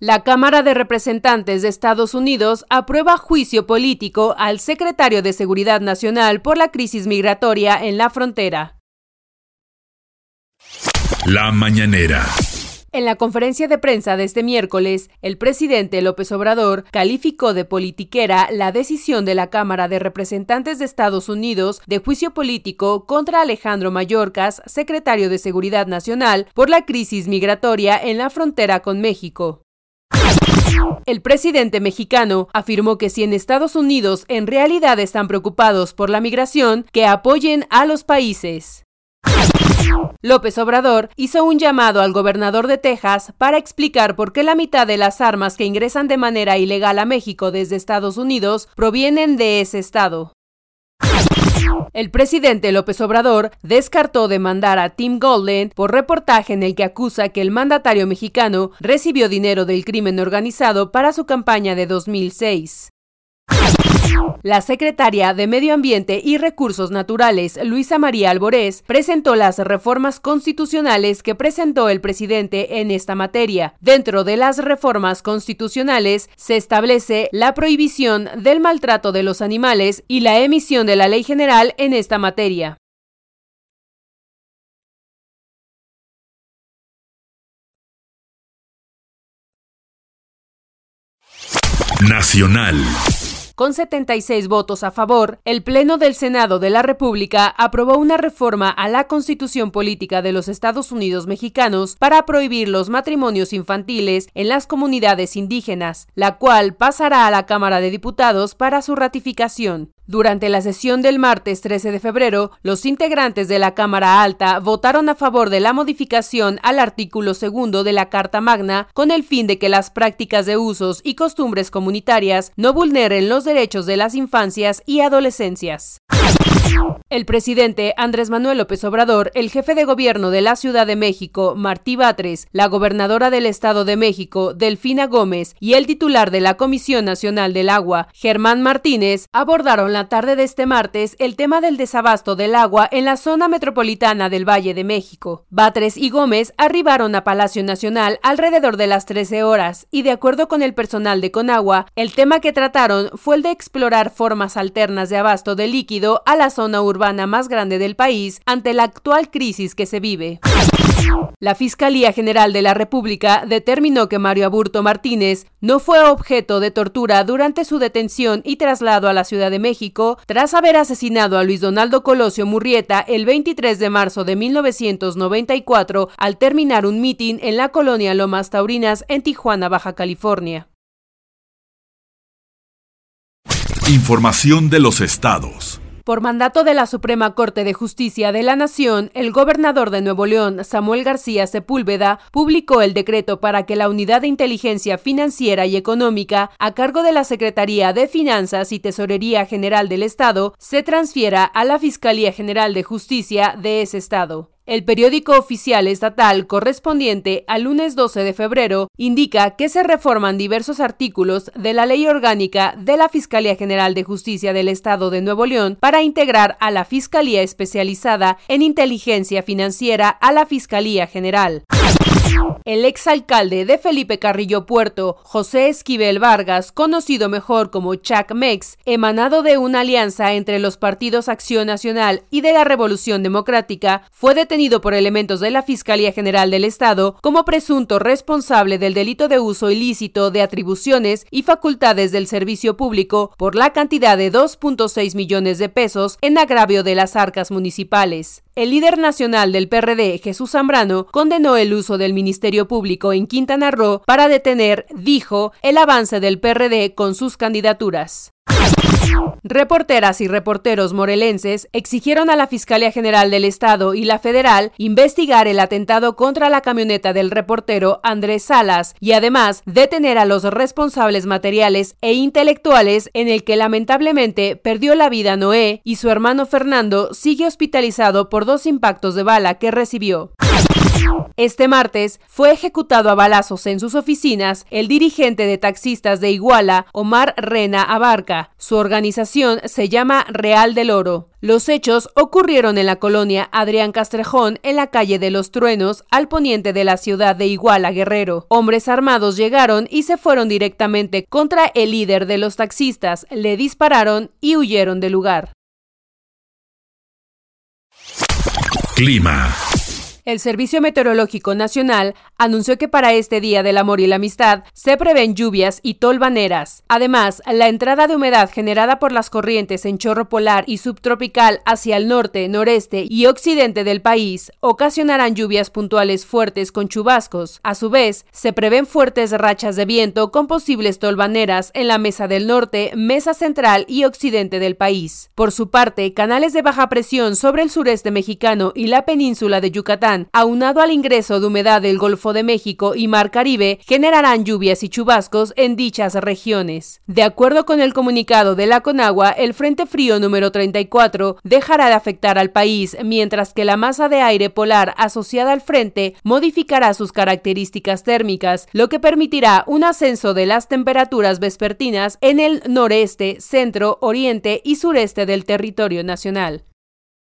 La Cámara de Representantes de Estados Unidos aprueba juicio político al secretario de Seguridad Nacional por la crisis migratoria en la frontera. La mañanera. En la conferencia de prensa de este miércoles, el presidente López Obrador calificó de politiquera la decisión de la Cámara de Representantes de Estados Unidos de juicio político contra Alejandro Mayorkas, secretario de Seguridad Nacional, por la crisis migratoria en la frontera con México. El presidente mexicano afirmó que si en Estados Unidos en realidad están preocupados por la migración, que apoyen a los países. López Obrador hizo un llamado al gobernador de Texas para explicar por qué la mitad de las armas que ingresan de manera ilegal a México desde Estados Unidos provienen de ese estado. El presidente López Obrador descartó demandar a Tim Golden por reportaje en el que acusa que el mandatario mexicano recibió dinero del crimen organizado para su campaña de 2006. La secretaria de Medio Ambiente y Recursos Naturales, Luisa María Alborés, presentó las reformas constitucionales que presentó el presidente en esta materia. Dentro de las reformas constitucionales se establece la prohibición del maltrato de los animales y la emisión de la ley general en esta materia. Nacional. Con 76 votos a favor, el Pleno del Senado de la República aprobó una reforma a la Constitución Política de los Estados Unidos Mexicanos para prohibir los matrimonios infantiles en las comunidades indígenas, la cual pasará a la Cámara de Diputados para su ratificación. Durante la sesión del martes 13 de febrero, los integrantes de la Cámara Alta votaron a favor de la modificación al artículo segundo de la Carta Magna con el fin de que las prácticas de usos y costumbres comunitarias no vulneren los derechos de las infancias y adolescencias. El presidente Andrés Manuel López Obrador, el jefe de gobierno de la Ciudad de México, Martí Batres, la gobernadora del Estado de México, Delfina Gómez, y el titular de la Comisión Nacional del Agua, Germán Martínez, abordaron la tarde de este martes el tema del desabasto del agua en la zona metropolitana del Valle de México. Batres y Gómez arribaron a Palacio Nacional alrededor de las 13 horas y de acuerdo con el personal de Conagua, el tema que trataron fue de explorar formas alternas de abasto de líquido a la zona urbana más grande del país ante la actual crisis que se vive. La Fiscalía General de la República determinó que Mario Aburto Martínez no fue objeto de tortura durante su detención y traslado a la Ciudad de México tras haber asesinado a Luis Donaldo Colosio Murrieta el 23 de marzo de 1994 al terminar un mitin en la colonia Lomas Taurinas en Tijuana, Baja California. Información de los estados. Por mandato de la Suprema Corte de Justicia de la Nación, el gobernador de Nuevo León, Samuel García Sepúlveda, publicó el decreto para que la Unidad de Inteligencia Financiera y Económica, a cargo de la Secretaría de Finanzas y Tesorería General del Estado, se transfiera a la Fiscalía General de Justicia de ese estado. El periódico oficial estatal correspondiente al lunes 12 de febrero indica que se reforman diversos artículos de la Ley Orgánica de la Fiscalía General de Justicia del Estado de Nuevo León para integrar a la Fiscalía Especializada en Inteligencia Financiera a la Fiscalía General. El exalcalde de Felipe Carrillo Puerto, José Esquivel Vargas, conocido mejor como Chuck Mex, emanado de una alianza entre los partidos Acción Nacional y de la Revolución Democrática, fue detenido por elementos de la Fiscalía General del Estado como presunto responsable del delito de uso ilícito de atribuciones y facultades del servicio público por la cantidad de 2.6 millones de pesos en agravio de las arcas municipales. El líder nacional del PRD, Jesús Zambrano, condenó el uso del Ministerio Público en Quintana Roo para detener, dijo, el avance del PRD con sus candidaturas. Reporteras y reporteros morelenses exigieron a la Fiscalía General del Estado y la Federal investigar el atentado contra la camioneta del reportero Andrés Salas y además detener a los responsables materiales e intelectuales en el que lamentablemente perdió la vida Noé y su hermano Fernando sigue hospitalizado por dos impactos de bala que recibió. Este martes fue ejecutado a balazos en sus oficinas el dirigente de taxistas de Iguala, Omar Rena Abarca. Su organización se llama Real del Oro. Los hechos ocurrieron en la colonia Adrián Castrejón, en la calle de los Truenos, al poniente de la ciudad de Iguala, Guerrero. Hombres armados llegaron y se fueron directamente contra el líder de los taxistas, le dispararon y huyeron del lugar. Clima. El Servicio Meteorológico Nacional anunció que para este Día del Amor y la Amistad se prevén lluvias y tolvaneras. Además, la entrada de humedad generada por las corrientes en chorro polar y subtropical hacia el norte, noreste y occidente del país ocasionarán lluvias puntuales fuertes con chubascos. A su vez, se prevén fuertes rachas de viento con posibles tolvaneras en la mesa del norte, mesa central y occidente del país. Por su parte, canales de baja presión sobre el sureste mexicano y la península de Yucatán aunado al ingreso de humedad del Golfo de México y Mar Caribe, generarán lluvias y chubascos en dichas regiones. De acuerdo con el comunicado de la Conagua, el Frente Frío número 34 dejará de afectar al país, mientras que la masa de aire polar asociada al frente modificará sus características térmicas, lo que permitirá un ascenso de las temperaturas vespertinas en el noreste, centro, oriente y sureste del territorio nacional.